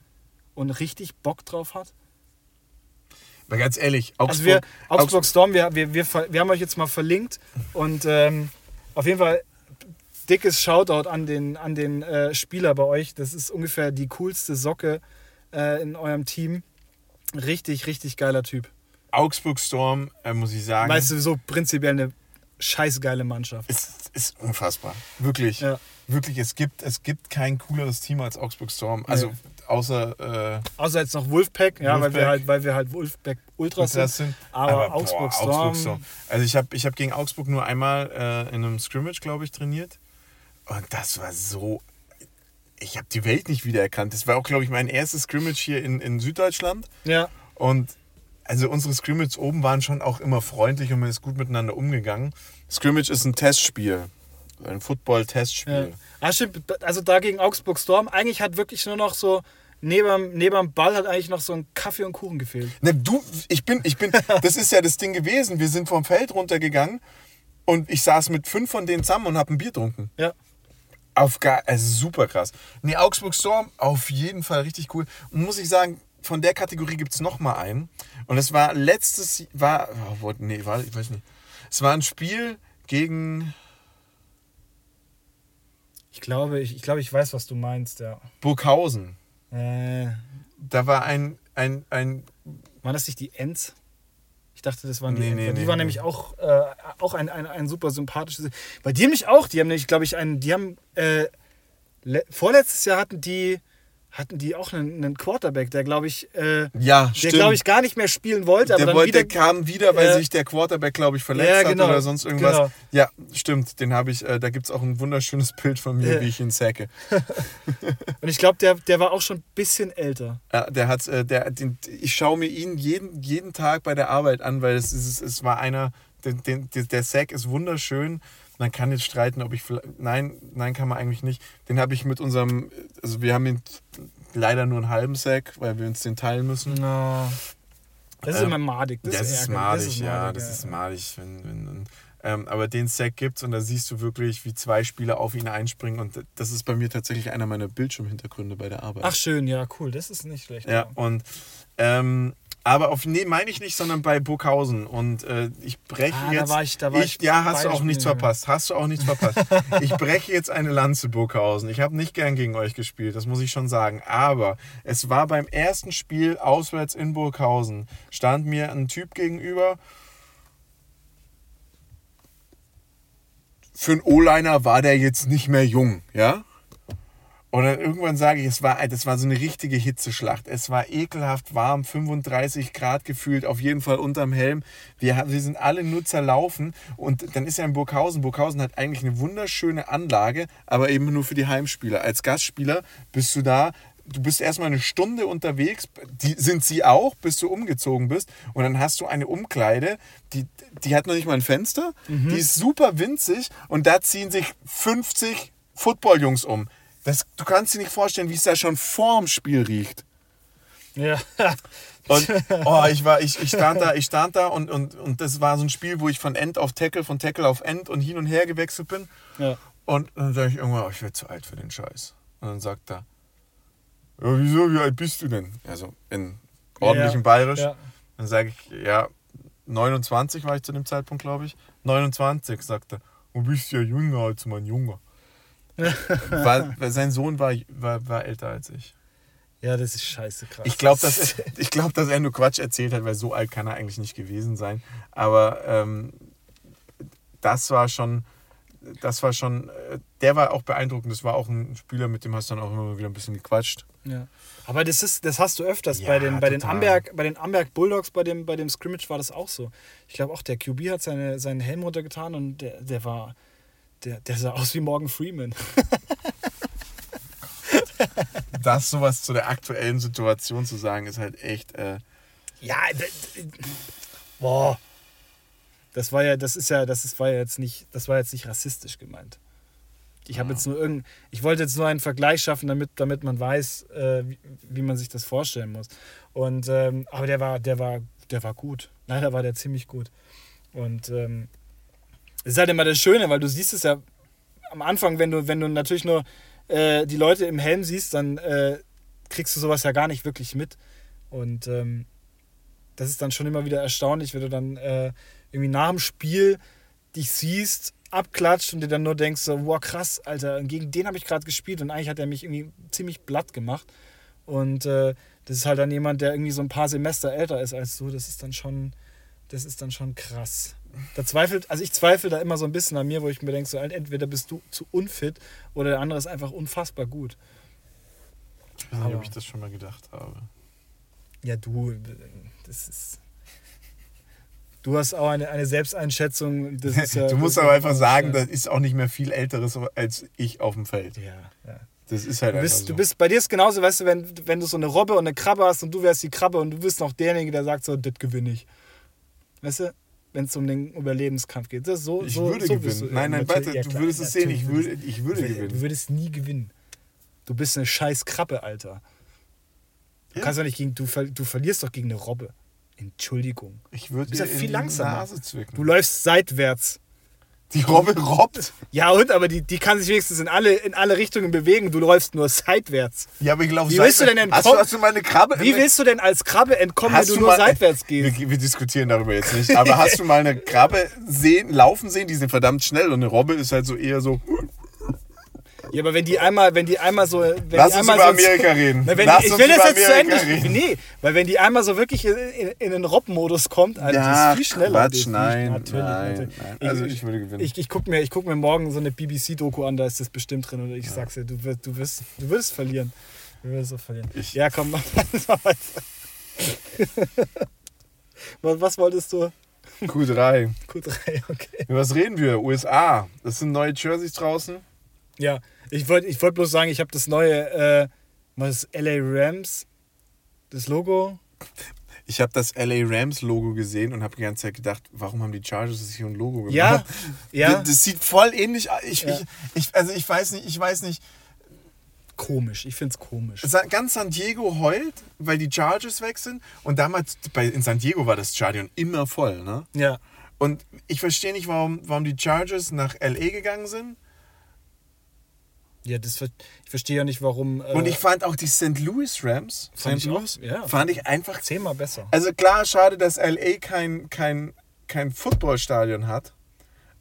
und richtig Bock drauf hat? Aber ganz ehrlich, Augsburg, Also wir, Augsburg Augsburg Storm, wir, wir, wir, wir haben euch jetzt mal verlinkt und ähm, auf jeden Fall dickes Shoutout an den, an den äh, Spieler bei euch. Das ist ungefähr die coolste Socke äh, in eurem Team. Richtig, richtig geiler Typ. Augsburg Storm, äh, muss ich sagen, Weißt du, so prinzipiell eine scheißgeile Mannschaft. ist, ist unfassbar. Wirklich. Ja. Wirklich, es gibt, es gibt kein cooleres Team als Augsburg Storm. Also Nee. Außer äh, Außer jetzt noch Wolfpack, ja, weil wir halt, weil wir halt Wolfpack Ultras sind. sind. Aber, Augsburg, Storm, Also ich habe ich hab gegen Augsburg nur einmal äh, in einem Scrimmage, glaube ich, trainiert. Und das war so. Ich habe die Welt nicht wiedererkannt. Das war auch, glaube ich, mein erstes Scrimmage hier in, in Süddeutschland. Ja, Und also unsere Scrimmages oben waren schon auch immer freundlich und man ist gut miteinander umgegangen. Scrimmage ist ein Testspiel. Ein ja. Football-Testspiel. Ah, stimmt. Also da gegen Augsburg Storm, eigentlich hat wirklich nur noch so, neben, neben dem Ball hat eigentlich noch so ein Kaffee und Kuchen gefehlt. Ne, du, ich bin, ich bin, das ist ja das Ding gewesen. Wir sind vom Feld runtergegangen und ich saß mit fünf von denen zusammen und habe ein Bier getrunken. Ja. Auf gar, also super krass. Nee, Augsburg Storm, auf jeden Fall richtig cool. Und muss ich sagen, von der Kategorie gibt es nochmal einen. Und es war letztes, war, oh, nee, war, ich weiß nicht. Es war ein Spiel gegen, Ich glaube, ich, ich glaube, ich weiß, was du meinst, ja. Burghausen. Äh, Da war ein, ein, ein waren das nicht die Ents? Ich dachte, das waren die Nee, Ents. nee, die nee, waren nämlich auch, äh, auch ein, ein, ein super sympathisches. Bei dir nämlich auch. Die haben nämlich, glaube ich, einen, die haben, äh, le- vorletztes Jahr hatten die, hatten die auch einen, einen Quarterback, der, glaube ich, äh, ja, der, glaube ich, gar nicht mehr spielen wollte, aber der, dann wollte, wieder. der kam wieder, weil äh, sich der Quarterback, glaube ich, verletzt Ja, genau, hat oder sonst irgendwas. genau. Ja, stimmt. Den habe ich, äh, da gibt es auch ein wunderschönes Bild von mir, wie ich ihn sacke. Und ich glaube, der, der war auch schon ein bisschen älter. Ja, der hat, äh, der, den, ich schaue mir ihn jeden, jeden Tag bei der Arbeit an, weil es, ist, es war einer, den, den, der- der Sack ist wunderschön. Man kann jetzt streiten, ob ich vielleicht, nein, nein, kann man eigentlich nicht. Den habe ich mit unserem, also wir haben ihn leider nur einen halben Sack, weil wir uns den teilen müssen. Na, das ist Ähm, immer madig. Das, Das, ist madig, ja, madig, das ist madig. Wenn, wenn, wenn, ähm, aber den Sack gibt's und da siehst du wirklich, wie zwei Spieler auf ihn einspringen und das ist bei mir tatsächlich einer meiner Bildschirmhintergründe bei der Arbeit. Ach schön, ja, cool. Das ist nicht schlecht. Ja, und ähm, aber auf nee, meine ich nicht, sondern bei Burghausen. Und äh, ich breche Ah, da jetzt. war ich- da war ich ja, hast du auch nichts verpasst. Hast du auch nichts verpasst. ich breche jetzt eine Lanze Burghausen. Ich habe nicht gern gegen euch gespielt, das muss ich schon sagen. Aber es war beim ersten Spiel auswärts in Burghausen, stand mir ein Typ gegenüber. Für einen O-Liner war der jetzt nicht mehr jung, ja? Und dann irgendwann sage ich, es war, das war so eine richtige Hitzeschlacht. Es war ekelhaft warm, 35 Grad gefühlt, auf jeden Fall unterm Helm. Wir, wir sind alle nur zerlaufen. Und dann ist ja in Burghausen. Burghausen hat eigentlich eine wunderschöne Anlage, aber eben nur für die Heimspieler. Als Gastspieler bist du da. Du bist erstmal eine Stunde unterwegs, die sind sie auch, bis du umgezogen bist. Und dann hast du eine Umkleide, die, die hat noch nicht mal ein Fenster, die ist super winzig und da ziehen sich 50 Footballjungs um. Das, du kannst dir nicht vorstellen, wie es da schon vorm Spiel riecht. Ja. Und oh, ich, war, ich, ich stand da, ich stand da und, und, und das war so ein Spiel, wo ich von End auf Tackle, von Tackle auf End und hin und her gewechselt bin. ja. Und dann sage ich irgendwann, oh, ich werde zu alt für den Scheiß. Und dann sagt er, ja, wieso, wie alt bist du denn? Also in ordentlichem Ja, Bayerisch. Ja. Dann sage ich, ja, 29 war ich zu dem Zeitpunkt, glaube ich. 29, sagt er. Du bist ja jünger als mein Junge. Weil sein Sohn war, war, war älter als ich. ja, das ist scheiße krass. Ich glaube, dass, er- ich glaub, dass er nur Quatsch erzählt hat, weil so alt kann er eigentlich nicht gewesen sein. Aber ähm, das war schon, das war schon, äh, der war auch beeindruckend. Das war auch ein Spieler, mit dem hast du dann auch immer wieder ein bisschen gequatscht. Ja. Aber das, ist, das hast du öfters. Ja, bei, den, bei, den. Amberg, bei den Amberg Bulldogs, bei dem, bei dem Scrimmage war das auch so. Ich glaube auch, der QB hat seine, seinen Helm runtergetan und der, der war. Der, der sah aus wie Morgan Freeman. Das sowas zu der aktuellen Situation zu sagen, ist halt echt. Äh, Ja, boah. Das war ja, das ist ja, das ist, war ja jetzt nicht, das war jetzt nicht rassistisch gemeint. Ich habe jetzt nur irgend, ich wollte jetzt nur einen Vergleich schaffen, damit, damit man weiß, äh, wie, wie man sich das vorstellen muss. Und ähm, aber der war, der war, der war gut. Leider war der ziemlich gut. Und ähm, es ist halt immer das Schöne, weil du siehst es ja am Anfang, wenn du, wenn du natürlich nur äh, die Leute im Helm siehst, dann äh, kriegst du sowas ja gar nicht wirklich mit. Und ähm, das ist dann schon immer wieder erstaunlich, wenn du dann äh, irgendwie nach dem Spiel dich siehst, abklatscht und dir dann nur denkst, so, wow, krass, Alter, gegen den habe ich gerade gespielt und eigentlich hat er mich irgendwie ziemlich blatt gemacht. Und äh, das ist halt dann jemand, der irgendwie so ein paar Semester älter ist als du. Das ist dann schon, das ist dann schon krass. Da zweifelt, also ich zweifle da immer so ein bisschen an mir, wo ich mir denke, so, entweder bist du zu unfit oder der andere ist einfach unfassbar gut. ich weiß nicht, ob ich das schon mal gedacht habe. Ja, du, das ist. Du hast auch eine, eine Selbsteinschätzung. Das ja, du musst das aber einfach sagen, ja. da ist auch nicht mehr viel Älteres als ich auf dem Feld. Ja, ja. Das ist halt Du einfach bist, so. du bist, bei dir ist genauso, weißt du, wenn, wenn du so eine Robbe und eine Krabbe hast und du wärst die Krabbe und du bist noch derjenige, der sagt so, das gewinne ich. Weißt du, wenn es um den Überlebenskampf geht. Das so, ich so, würde so gewinnen. du- nein, nein, warte, ja, du würdest es sehen, ich würde, ich würde Du gewinnen. würdest nie gewinnen. Du bist eine scheiß Krabbe, Alter. Du Ja. kannst doch nicht gegen, du, ver- du verlierst doch gegen eine Robbe. Entschuldigung. Ich würde Du bist ja dir in viel die langsamer. Nase zwicken. Du läufst seitwärts. Die Robbe robbt. Ja, und aber die, die kann sich wenigstens in alle, in alle Richtungen bewegen. Du läufst nur seitwärts. Ja, aber ich glaube, Wie willst du denn Hast du, entkommen? hast du meine Krabbe? Wie willst du denn als Krabbe entkommen, wenn du, du nur mal- seitwärts gehst? Wir, wir diskutieren darüber jetzt nicht. Aber hast du mal eine Krabbe sehen, laufen sehen? Die sind verdammt schnell und eine Robbe ist halt so eher so. Ja, aber wenn die einmal, wenn die einmal so. Wenn Lass die uns einmal über so Amerika reden. Na, wenn Lass die, ich uns will das jetzt zu Ende Amerika reden. Nee, weil wenn die einmal so wirklich in, in, in den Rob-Modus kommt, Alter, Ja, die ist viel schneller. Quatsch, nein, natürlich, nein, natürlich. nein. Also ich würde gewinnen. Ich, ich gucke mir, ich guck mir morgen so eine BBC-Doku an, da ist das bestimmt drin. Und ich sag's dir, du wirst, du wirst, du wirst verlieren. Du wirst so verlieren. Ich- ja, komm, mach mal weiter. was, was wolltest du? Q3. Q3, okay. Über was reden wir? USA. Das sind neue Jerseys draußen. Ja, ich wollte ich wollt bloß sagen, ich habe das neue, äh, was ist LA Rams, das Logo. Ich habe das LA Rams Logo gesehen und habe die ganze Zeit gedacht, warum haben die Chargers sich hier ein Logo gemacht? Ja, ja. Das, das sieht voll ähnlich aus. Ich, Ja. ich, ich, also ich weiß nicht, ich weiß nicht. Komisch, ich find's komisch. Sa- Ganz San Diego heult, weil die Chargers weg sind. Und damals bei, in San Diego war das Stadion immer voll. Ne? Ja, Und ich verstehe nicht, warum, warum die Chargers nach LA gegangen sind. Ja, das ich verstehe ja nicht, warum. Äh, Und ich fand auch die St. Louis Rams, Fand St. ich auch, Louis, ja. fand ich einfach. zehnmal besser. Also klar, schade, dass LA kein, kein, kein Footballstadion hat.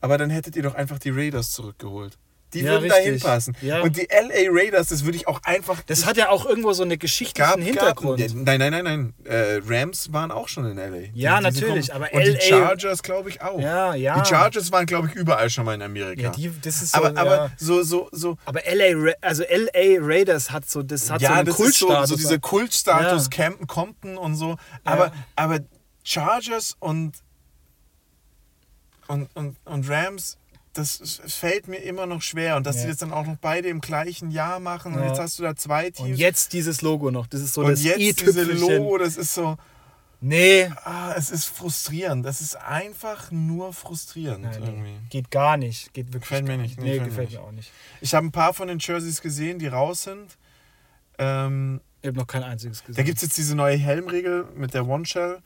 Aber dann hättet ihr doch einfach die Raiders zurückgeholt. Die Ja, würden da hinpassen. Ja. Und die LA Raiders, das würde ich auch einfach. Das hat ja auch irgendwo so einen geschichtlichen Hintergrund. Gab, nein, nein, nein, nein. Äh, Rams waren auch schon in LA. Ja, Die- die natürlich, aber Und die LA Chargers, glaube ich, auch. Ja, ja. Die Chargers waren, glaube ich, überall schon mal in Amerika. Ja, die, das ist so, aber, ja. aber so, so, so. aber LA, also LA Raiders hat so, das hat so ja, einen das ist so, Kultstatus. so dieser Kultstatus, Ja. Campen, Compton und so. Aber, aber Chargers und, und, und, und Rams, das fällt mir immer noch schwer. Und dass Ja. die das dann auch noch beide im gleichen Jahr machen. Und Ja. jetzt hast du da zwei Teams. Und jetzt dieses Logo noch. Das ist so und das jetzt diese i-Tüpfelchen. Logo, das ist so, Nee, ah, es ist frustrierend. Das ist einfach nur frustrierend Nein, irgendwie. geht gar nicht. Geht wirklich Gefällt mir nicht. Nee, Nee, gefällt mir auch nicht. Ich habe ein paar von den Jerseys gesehen, die raus sind. Ähm, Ich habe noch kein einziges gesehen. da gibt es jetzt diese neue Helmregel mit der One-Shell.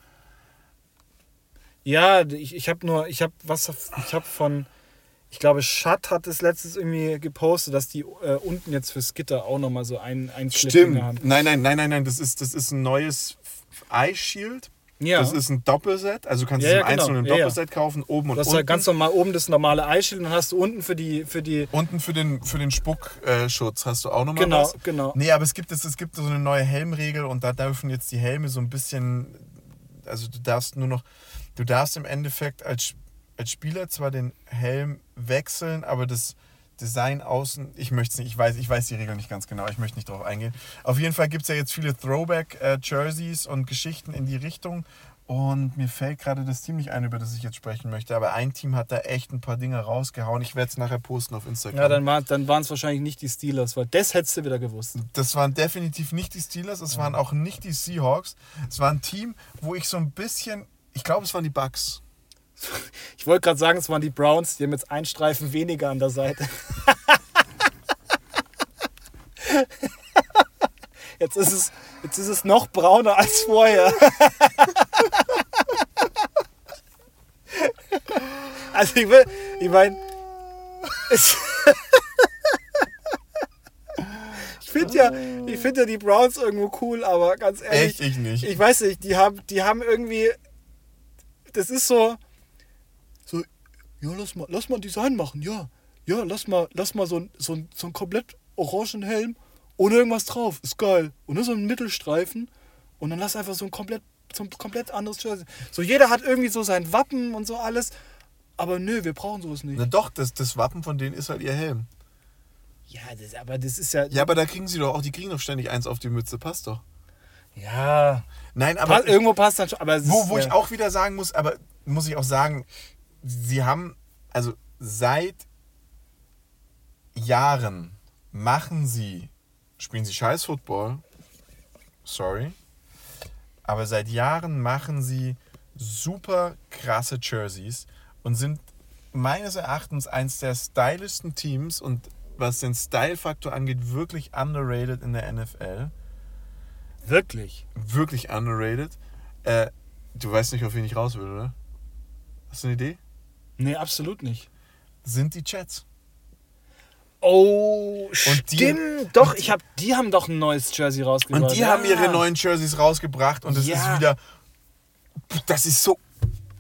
Ja, ich, ich habe nur, ich habe was, ich habe von, ich glaube, Schatt hat es letztens irgendwie gepostet, dass die äh, unten jetzt fürs Gitter auch nochmal so ein, ein Clipping haben. Nein, nein, nein, nein, nein. Das ist, das ist ein neues Eye Shield. Ja. Das ist ein Doppelset. Also du kannst Ja, es ja, im Einzelnen genau. Ja, ja. Doppelset kaufen, oben und Du hast unten. halt ganz normal oben das normale Eischild und dann hast du unten für die, für die, Unten für den, für den Spuckschutz hast du auch nochmal genau, was. genau. Nee, aber es gibt, es, es gibt so eine neue Helmregel und da dürfen jetzt die Helme so ein bisschen, also du darfst nur noch, du darfst im Endeffekt als, als Spieler zwar den Helm wechseln, aber das Design außen, ich möchte es nicht, ich weiß, ich weiß die Regel nicht ganz genau, ich möchte nicht drauf eingehen. Auf jeden Fall gibt es ja jetzt viele Throwback-Jerseys und Geschichten in die Richtung und mir fällt gerade das Team nicht ein, über das ich jetzt sprechen möchte, aber ein Team hat da echt ein paar Dinge rausgehauen. Ich werde es nachher posten auf Instagram. Ja, dann, war, dann waren es wahrscheinlich nicht die Steelers, weil das hättest du wieder gewusst. Das waren definitiv nicht die Steelers, es waren auch nicht die Seahawks. Es war ein Team, wo ich so ein bisschen, ich glaube, es waren die Bucks. Ich wollte gerade sagen, es waren die Browns, die haben jetzt einen Streifen weniger an der Seite. Jetzt ist es, jetzt ist es noch brauner als vorher. Also ich will, ich meine, ich finde ja, ich finde ja die Browns irgendwo cool, aber ganz ehrlich, Echt, ich nicht. ich weiß nicht, die haben, die haben irgendwie, das ist so, ja, lass mal, lass mal ein Design machen, ja, ja, lass mal, lass mal so ein, so ein, so ein komplett orangen Helm ohne irgendwas drauf, ist geil. Und nur so ein Mittelstreifen und dann lass einfach so ein komplett, so ein komplett anderes Jersey. So jeder hat irgendwie so sein Wappen und so alles, aber nö, wir brauchen sowas nicht. Na doch, das, das Wappen von denen ist halt ihr Helm. Ja, das, aber das ist ja, Ja, aber da kriegen sie doch auch, die kriegen doch ständig eins auf die Mütze, passt doch. ja, Nein, aber irgendwo passt dann schon, aber wo, ist, wo ja. ich auch wieder sagen muss, aber muss ich auch sagen, sie haben, also seit Jahren machen sie, spielen sie scheiß Football, sorry, aber seit Jahren machen sie super krasse Jerseys und sind meines Erachtens eins der stylischsten Teams und was den Style-Faktor angeht, wirklich underrated in der NFL. wirklich. Wirklich underrated. Äh, du weißt nicht, auf wen ich raus will, oder? Hast du eine Idee? Nee, absolut nicht. Sind die Jets. Oh, Und die- stimmt. doch, ich hab, die haben doch ein neues Jersey rausgebracht. Und die ja. haben ihre neuen Jerseys rausgebracht und das Ja. ist wieder. Das ist so.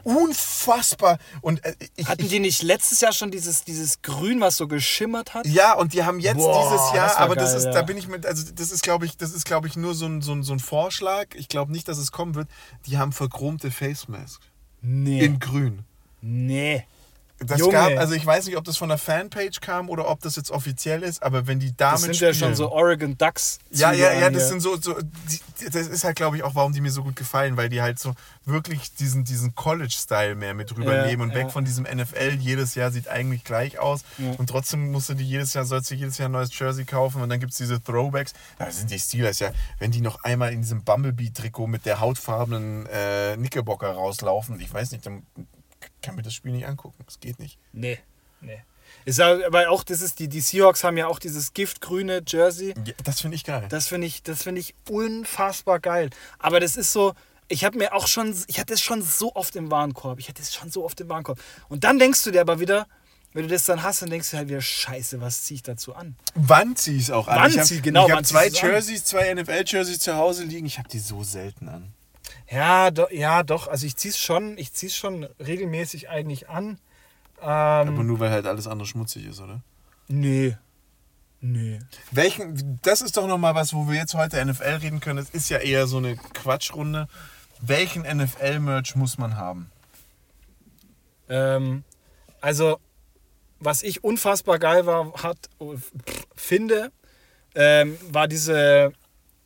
unfassbar. Und äh, ich, Hatten die nicht letztes Jahr schon dieses, dieses Grün, was so geschimmert hat? ja, und die haben jetzt Boah, dieses Jahr, das aber das geil, ist, ja. da bin ich mit, also das ist, glaube ich, das ist, glaube ich, nur so ein, so, ein, so ein Vorschlag. Ich glaube nicht, dass es kommen wird. Die haben verchromte Face Mask Nee. in Grün. Nee. Das Junge. gab, also ich weiß nicht, ob das von der Fanpage kam oder ob das jetzt offiziell ist, aber wenn die damit Das sind spielen, ja schon so Oregon Ducks. Ja, ja, ja, das hier. sind so, so die, das ist halt, glaube ich, auch, warum die mir so gut gefallen, weil die halt so wirklich diesen, diesen College-Style mehr mit drüber Ja, und weg ja. von diesem NFL, jedes Jahr sieht eigentlich gleich aus Ja. und trotzdem musst du die jedes Jahr, sollst du jedes Jahr ein neues Jersey kaufen und dann gibt es diese Throwbacks. Da sind die Steelers ja, wenn die noch einmal in diesem Bumblebee-Trikot mit der hautfarbenen äh, Knickerbocker rauslaufen, ich weiß nicht, dann kann mir das Spiel nicht angucken. Das geht nicht. Nee, nee. Ist aber auch, das ist die, die Seahawks haben ja auch dieses giftgrüne Jersey. Ja, das finde ich geil. Das finde ich, das finde ich unfassbar geil. Aber das ist so, ich habe mir auch schon, ich hatte es schon so oft im Warenkorb. Ich hatte es schon so oft im Warenkorb. Und dann denkst du dir aber wieder, wenn du das dann hast, dann denkst du halt wieder, scheiße, was ziehe ich dazu an? Wann zieh ich es auch an? Wann ich habe zieh- genau, ich hab wann zwei an? Jerseys, zwei NFL-Jerseys zu Hause liegen. Ich habe die so selten an. Ja, do, ja, doch. Also ich ziehe es schon, ich ziehe es schon regelmäßig eigentlich an. Ähm, Aber nur weil halt alles andere schmutzig ist, oder? nee. Nee. Welchen, das ist doch nochmal was, wo wir jetzt heute NFL reden können. Das ist ja eher so eine Quatschrunde. Welchen NFL-Merch muss man haben? Ähm, also, was ich unfassbar geil war, hat, pff, finde, ähm, war diese,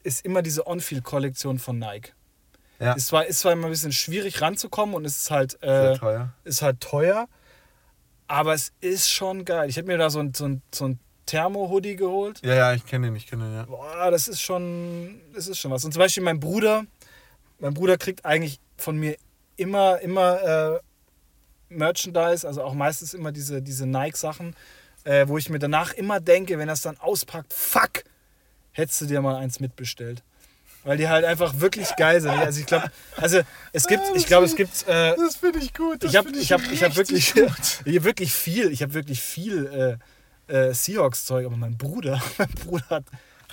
ist immer diese On-Field-Kollektion von Nike. Ja, Ist zwar, ist zwar immer ein bisschen schwierig ranzukommen und es ist halt, äh, teuer. ist halt teuer, aber es ist schon geil. Ich habe mir da so ein, so ein, so ein Thermo-Hoodie geholt. Ja, ja, ich kenne den, ich kenne den, ja. Boah, das ist schon, das ist schon was. Und zum Beispiel mein Bruder, mein Bruder kriegt eigentlich von mir immer, immer äh, Merchandise, also auch meistens immer diese, diese Nike-Sachen, äh, wo ich mir danach immer denke, wenn er es dann auspackt, fuck, hättest du dir mal eins mitbestellt. Weil die halt einfach wirklich geil sind. Also ich glaube, also es gibt, ich glaube, es gibt, äh, Das finde ich gut. Ich habe ich hab, ich hab richtig wirklich, gut. ich hab wirklich viel, ich habe wirklich viel äh, äh, Seahawks-Zeug, aber mein Bruder, mein Bruder hat,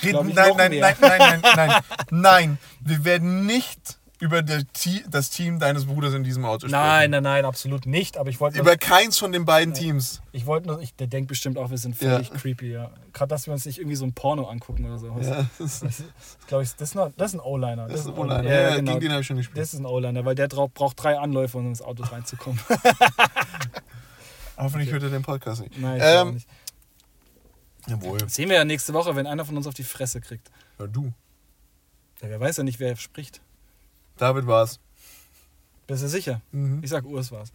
Reden, nein, nein, mehr. nein, nein, nein, nein, nein. Wir werden nicht über das Team deines Bruders in diesem Auto sprechen. Nein, nein, nein, absolut nicht. Aber ich wollte Über keins von den beiden Teams. ich wollte nur, ich, der denkt bestimmt auch, wir sind Ja. völlig creepy, ja. Gerade, dass wir uns nicht irgendwie so ein Porno angucken oder so. Ja, Das, das glaube ich, das ist, noch, das ist ein O-Liner. das ist ein O-Liner. Ja, Ja, genau. Gegen den habe ich schon gespielt. Das ist ein O-Liner, weil der drauf, braucht drei Anläufe, um ins Auto reinzukommen. Hoffentlich hört er den Podcast nicht. Nein, ich ähm, nicht. jawohl. Das sehen wir ja nächste Woche, wenn einer von uns auf die Fresse kriegt. Ja, du. Ja, wer weiß ja nicht, wer spricht. David war's. Bist du sicher? Mhm. Ich sag, Urs war's.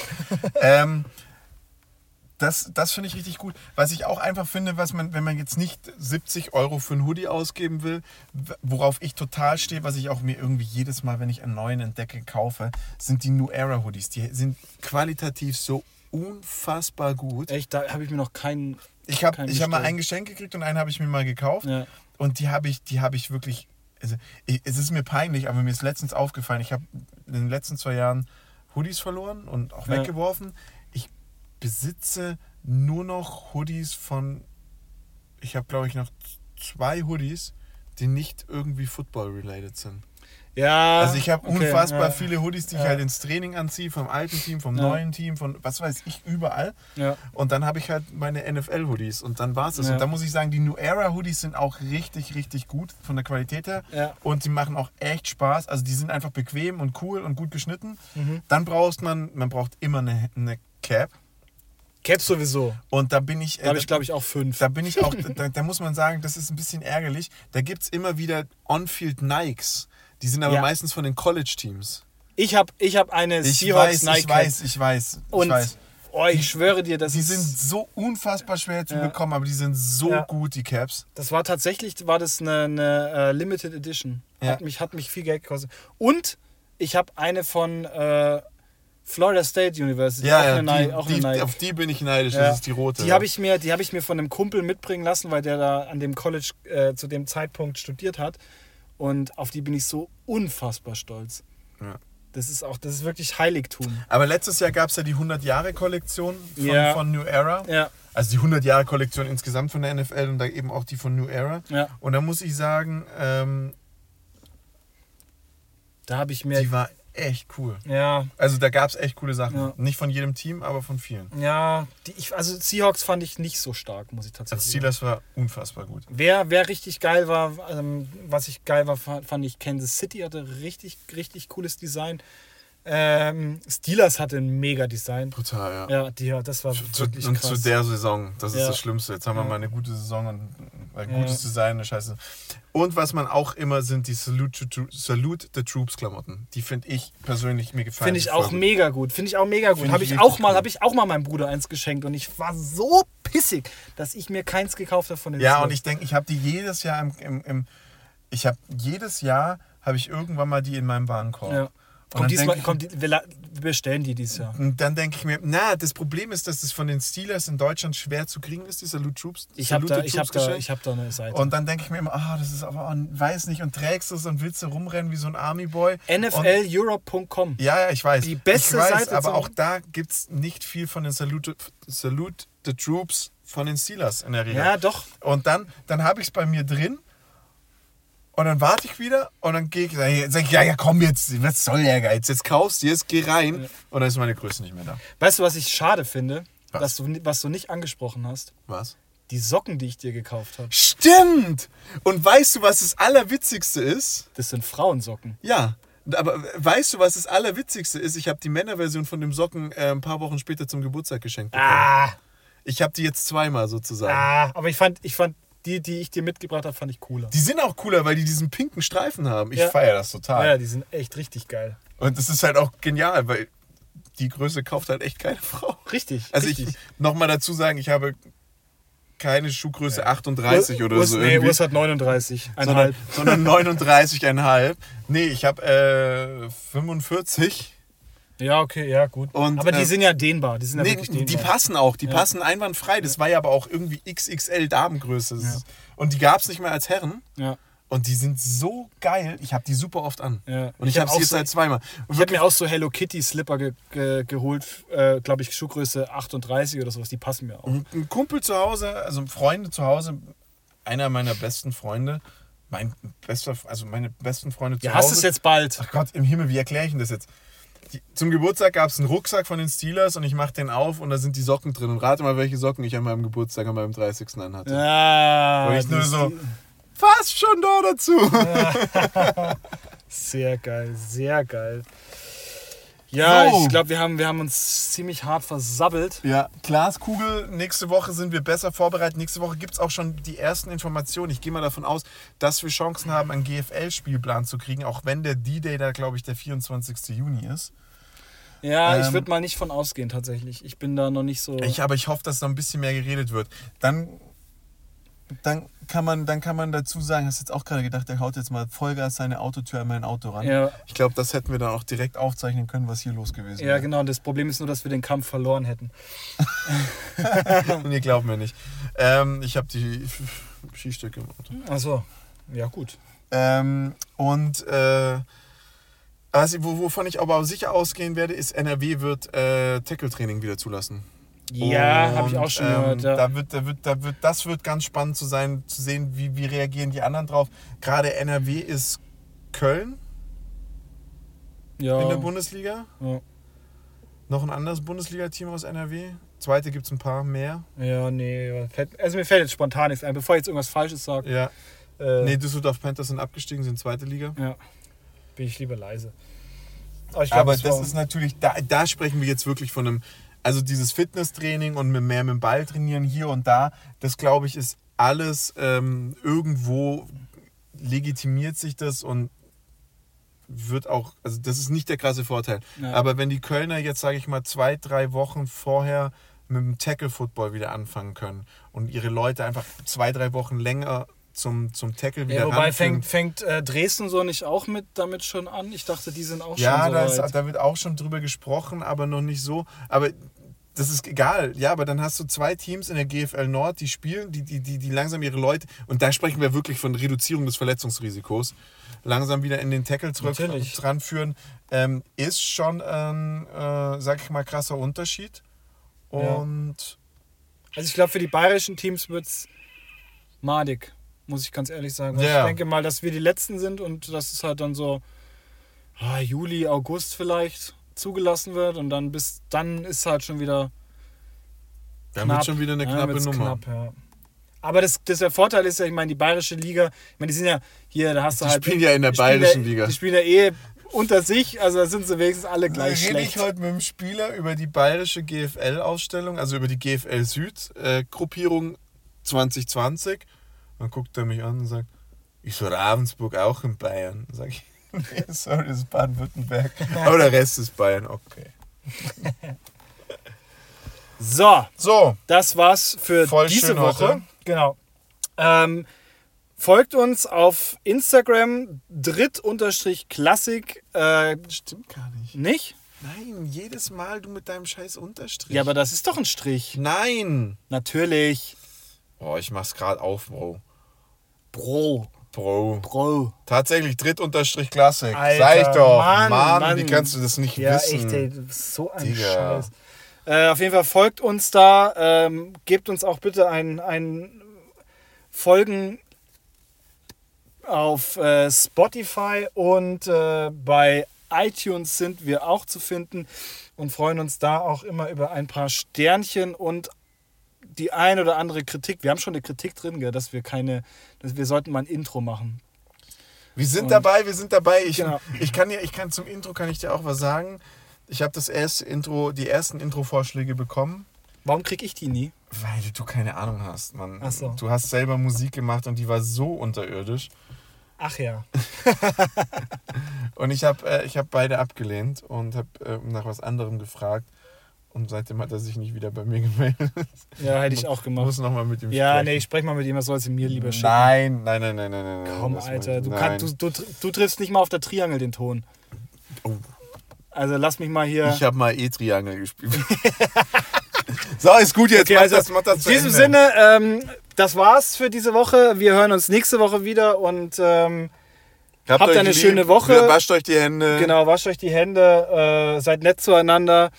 ähm, das das finde ich richtig gut. Was ich auch einfach finde, was man, wenn man jetzt nicht 70 Euro für einen Hoodie ausgeben will, worauf ich total stehe, was ich auch mir irgendwie jedes Mal, wenn ich einen neuen entdecke, kaufe, sind die New Era Hoodies. Die sind qualitativ so unfassbar gut. Echt, da habe ich mir noch keinen. Ich habe hab mal ein Geschenk gekriegt und einen habe ich mir mal gekauft. Ja. Und die habe ich, die habe ich wirklich. Also, ich, es ist mir peinlich, aber mir ist letztens aufgefallen, ich habe in den letzten zwei Jahren Hoodies verloren und auch Ja. weggeworfen. Ich besitze nur noch Hoodies von. Ich habe, glaube ich, noch zwei Hoodies, die nicht irgendwie Football-related sind. Ja. Also ich habe okay, unfassbar ja, viele Hoodies, die ich Ja. halt ins Training anziehe, vom alten Team, vom Ja. neuen Team, von was weiß ich, überall. Ja. Und dann habe ich halt meine NFL-Hoodies und dann war es das. Und da muss ich sagen, die New Era-Hoodies sind auch richtig, richtig gut von der Qualität her. Und die machen auch echt Spaß. Also die sind einfach bequem und cool und gut geschnitten. Mhm. Dann braucht man, man braucht immer eine, eine Cap. Caps sowieso. Und da bin ich, Da habe ich, glaube ich, auch fünf. da bin ich auch, da, da muss man sagen, das ist ein bisschen ärgerlich. Da gibt es immer wieder On-Field Nikes. Die sind aber Ja. meistens von den College-Teams. Ich habe ich hab eine Ich Seahawks weiß, Nike ich weiß, ich weiß. Ich Und weiß. oh, ich schwöre dir, das Die sind so unfassbar schwer zu Ja. bekommen, aber die sind so Ja. gut, die Caps. das war tatsächlich war das eine, eine äh, Limited Edition. Hat mich hat mich viel Geld gekostet. Und ich habe eine von äh, Florida State University, Ja, auch ja, eine die, auch die, auf die bin ich neidisch, Ja. das ist die rote. Die habe ich mir, die habe ich mir von einem Kumpel mitbringen lassen, weil der da an dem College äh, zu dem Zeitpunkt studiert hat. Und auf die bin ich so unfassbar stolz. Ja. Das ist auch, das ist wirklich Heiligtum. Aber letztes Jahr gab es ja die 100-Jahre-Kollektion von, Ja. von New Era. Ja, Also die 100-Jahre-Kollektion insgesamt von der NFL und da eben auch die von New Era. ja. Und da muss ich sagen, ähm, Da habe ich mir, die war echt cool. Ja, Also da gab es echt coole Sachen. Ja. Nicht von jedem Team, aber von vielen. ja. Die, ich, also Seahawks fand ich nicht so stark, muss ich Also tatsächlich sagen. Steelers war unfassbar gut. Wer, wer richtig geil war, ähm, was ich geil war, fa- fand ich Kansas City hatte richtig, richtig cooles Design. Ähm, Steelers hatte ein mega Design. Brutal, ja. Ja, die, ja, das war Zu, wirklich und krass. zu der Saison, das ist Ja. das Schlimmste. Jetzt haben wir mal eine gute Saison und ein gutes Design, eine Scheiße. Und was man auch immer sind die Salute, to, Salute the Troops Klamotten. Die finde ich persönlich mir gefallen. Finde ich auch gut. mega gut. Finde ich auch mega gut. Habe ich ich, richtig auch mal, cool. habe ich auch mal meinem Bruder eins geschenkt und ich war so pissig, dass ich mir keins gekauft habe von den Ja, Steelers. und ich denke, ich habe die jedes Jahr im, im, im ich habe jedes Jahr habe ich irgendwann mal die in meinem Warenkorb. ja. Kommt diesmal, ich- kommt, die- wir, bestellen die dieses Jahr. Und dann denke ich mir, na, das Problem ist, dass es von den Steelers in Deutschland schwer zu kriegen ist, die Salute Troops. Ich habe da, ich hab da, ich hab da eine Seite. Und dann denke ich mir immer, ah, das ist aber, oh, weiß nicht, und trägst es und willst du rumrennen wie so ein Army-Boy. Und, NFLeurope.com. ja, ja, ich weiß. Die beste weiß, Seite Aber auch da gibt es nicht viel von den Salute, Salute the Troops von den Steelers in der Regel. Ja, doch. Und dann, dann habe ich es bei mir drin. Und dann warte ich wieder und dann gehe ich, sag ich, ja, ja, komm jetzt, was soll der Geiz? Jetzt kaufst du es, geh rein. Und dann ist meine Größe nicht mehr da. Weißt du, was ich schade finde, Was? dass du, was du nicht angesprochen hast? Was? Die Socken, die ich dir gekauft habe. Stimmt! Und weißt du, was das Allerwitzigste ist? Das sind Frauensocken. Ja. Aber weißt du, was das Allerwitzigste ist? Ich habe die Männerversion von dem Socken äh, ein paar Wochen später zum Geburtstag geschenkt bekommen. Ah, Ich habe die jetzt zweimal sozusagen. ah. Aber ich fand, ich fand die, die ich dir mitgebracht habe, fand ich cooler. Die sind auch cooler, weil die diesen pinken Streifen haben. Ich Ja. feiere das total. Ja, die sind echt richtig geil. Und das ist halt auch genial, weil die Größe kauft halt echt keine Frau. Richtig. Also richtig. ich nochmal dazu sagen, ich habe keine Schuhgröße 38 oder Urs, so Nee, irgendwie, Urs hat 39. sondern, sondern 39,5. Nee, ich habe äh, 45. Ja, okay, ja, gut. Und, aber die äh, sind ja dehnbar. Die sind ja Nee, wirklich dehnbar. die passen auch, die Ja. passen einwandfrei. Das war ja aber auch irgendwie XXL Damengröße. Ja. Und die gab es nicht mehr als Herren. Ja, Und die sind so geil. Ich habe die super oft an. ja. Und ich, hab habe sie jetzt so, seit zweimal. Und Ich habe mir auch so Hello Kitty Slipper ge ge geholt, äh, glaube ich, Schuhgröße 38 oder sowas. Die passen mir auch. Und ein Kumpel zu Hause, also Freunde zu Hause, einer meiner besten Freunde, mein bester, also meine besten Freunde zu Ja, Hause. hast es jetzt bald. Ach Gott, im Himmel, wie erkläre ich denn das jetzt? Zum Geburtstag gab es einen Rucksack von den Steelers und ich mache den auf und da sind die Socken drin. Und rate mal, welche Socken ich an meinem Geburtstag, an meinem 30. anhatte. Ja, Und ich nur so- Fast schon da dazu. Sehr geil, sehr geil. Ja, So. ich glaube, wir haben, wir haben uns ziemlich hart versabbelt. Ja, Glaskugel. Nächste Woche sind wir besser vorbereitet. Nächste Woche gibt es auch schon die ersten Informationen. Ich gehe mal davon aus, dass wir Chancen haben, einen GFL-Spielplan zu kriegen, auch wenn der D-Day da, glaube ich, der 24. Juni ist. Ja, ich Ähm, würde mal nicht von ausgehen tatsächlich. Ich bin da noch nicht so. Ich, aber ich hoffe, dass noch ein bisschen mehr geredet wird. Dann, dann, kann man, dann kann man dazu sagen, hast jetzt auch gerade gedacht, der haut jetzt mal Vollgas seine Autotür an mein Auto ran. ja, Ich glaube, das hätten wir dann auch direkt aufzeichnen können, was hier los gewesen ja, genau. Das Problem ist nur, dass wir den Kampf verloren hätten. Und ihr glaubt mir nicht. Ähm, ich habe die Skistöcke im Auto. Achso, ja gut. Ähm, und äh, wo- wovon ich aber auch sicher ausgehen werde, ist, NRW wird äh, Tackle-Training wieder zulassen. Ja, habe ich auch schon ähm, gehört. Ja. Da wird, da wird, da wird, das wird ganz spannend zu sein, zu sehen, wie, wie reagieren die anderen drauf. Gerade NRW ist Köln ja. in der Bundesliga. ja. Noch ein anderes Bundesliga-Team aus NRW. Zweite gibt es ein paar mehr. ja, nee. Also mir fällt jetzt spontan nichts ein. Bevor ich jetzt irgendwas Falsches sage, Ja. äh, Nee, Düsseldorf Panthers sind abgestiegen, sind zweite Liga. ja, bin ich lieber leise. Aber, ich glaub, Aber das war- ist natürlich, da, da sprechen wir jetzt wirklich von einem, also dieses Fitnesstraining und mit mehr mit dem Ball trainieren hier und da, das glaube ich ist alles ähm, irgendwo legitimiert sich das und wird auch, also das ist nicht der krasse Vorteil. Ja. Aber wenn die Kölner jetzt, sage ich mal, zwei, drei Wochen vorher mit dem Tackle-Football wieder anfangen können und ihre Leute einfach zwei, drei Wochen länger zum, zum Tackle wieder Ja, wobei ranführen. fängt, fängt äh, Dresden so nicht auch mit damit schon an? Ich dachte, die sind auch Ja, schon so da, ist, weit. da wird auch schon drüber gesprochen, aber noch nicht so. Aber das ist egal. Ja, aber dann hast du zwei Teams in der GFL Nord, die spielen, die, die, die, die langsam ihre Leute, und da sprechen wir wirklich von Reduzierung des Verletzungsrisikos, langsam wieder in den Tackle zurück Natürlich. dran führen, ähm, ist schon ein, äh, sag ich mal, krasser Unterschied. Ja. Und Also ich glaube, für die bayerischen Teams wird es madig, muss ich ganz ehrlich sagen. Weil Ja. Ich denke mal, dass wir die Letzten sind und das ist halt dann so, ah, Juli, August vielleicht zugelassen wird und dann bis dann ist halt schon wieder Dann wird schon wieder eine Ja, knappe wird's Nummer. Knapp, ja. Aber das, das der Vorteil ist ja, ich meine, die bayerische Liga, ich meine, die sind ja hier, da hast du Die halt. spielen ja in der die bayerischen ja, Liga. Die spielen ja eh unter sich, also da sind sie wenigstens alle gleich rede schlecht. ich heute mit dem Spieler über die bayerische GFL-Ausstellung, also über die GFL Süd-Gruppierung 2020. Dann guckt er mich an und sagt, ist Ravensburg auch in Bayern? Dann sag ich, nee, sorry, das ist Baden-Württemberg. Aber der Rest ist Bayern, okay. So, So, das war's für Voll diese Woche. heute. Genau. Ähm, folgt uns auf Instagram dritt-klassik. Äh, stimmt gar nicht. nicht? Nein, jedes Mal du mit deinem scheiß Unterstrich. Ja, aber das ist doch ein Strich. Nein. Natürlich. Oh, ich mach's gerade auf, Bro. Bro. Bro. Bro. Tatsächlich Dritt-Unterstrich Klassik. Alter, Sag ich doch. Mann, Mann, Mann. wie kannst du das nicht Ja, wissen? echt, ey. So ein Digga. Scheiß. Äh, auf jeden Fall folgt uns da. Ähm, gebt uns auch bitte ein, ein Folgen auf äh, Spotify und äh, bei iTunes sind wir auch zu finden und freuen uns da auch immer über ein paar Sternchen und die ein oder andere Kritik. Wir haben schon eine Kritik drin, gell, dass wir keine, dass wir sollten mal ein Intro machen. Wir sind Und- dabei, wir sind dabei. Ich, Genau. ich kann dir, ich kann zum Intro kann ich dir auch was sagen. Ich habe das erste Intro, die ersten Intro-Vorschläge bekommen, Warum krieg ich die nie? weil du keine Ahnung hast, Mann. Ach so. Du hast selber Musik gemacht und die war so unterirdisch. Ach ja. Und ich habe äh, ich hab beide abgelehnt und habe äh, nach was anderem gefragt. Und seitdem hat er sich nicht wieder bei mir gemeldet. Ja, hätte ich auch Ich gemacht. muss nochmal mit ihm Ja, sprechen. nee, ich sprech mal mit ihm, er soll sie mir lieber schicken. Nein, nein, nein, nein, nein, nein. Komm, Alter, du, kann, du, du, du triffst nicht mal auf der Triangel den Ton. Oh. Also lass mich mal hier. Ich habe mal E-Triangel gespielt. so, ist gut jetzt. Okay, mach also das, mach das In diesem. Sinne, ähm, das war's für diese Woche. Wir hören uns nächste Woche wieder und ähm, habt euch eine lieb. schöne Woche. Wascht euch die Hände. genau, wascht euch die Hände, äh, seid nett zueinander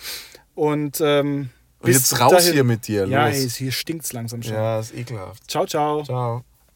und ähm, Und jetzt raus dahin- hier mit dir. Ja, Los. ey, hier stinkt's langsam schon. ja, ist ekelhaft. Ciao, ciao. Ciao.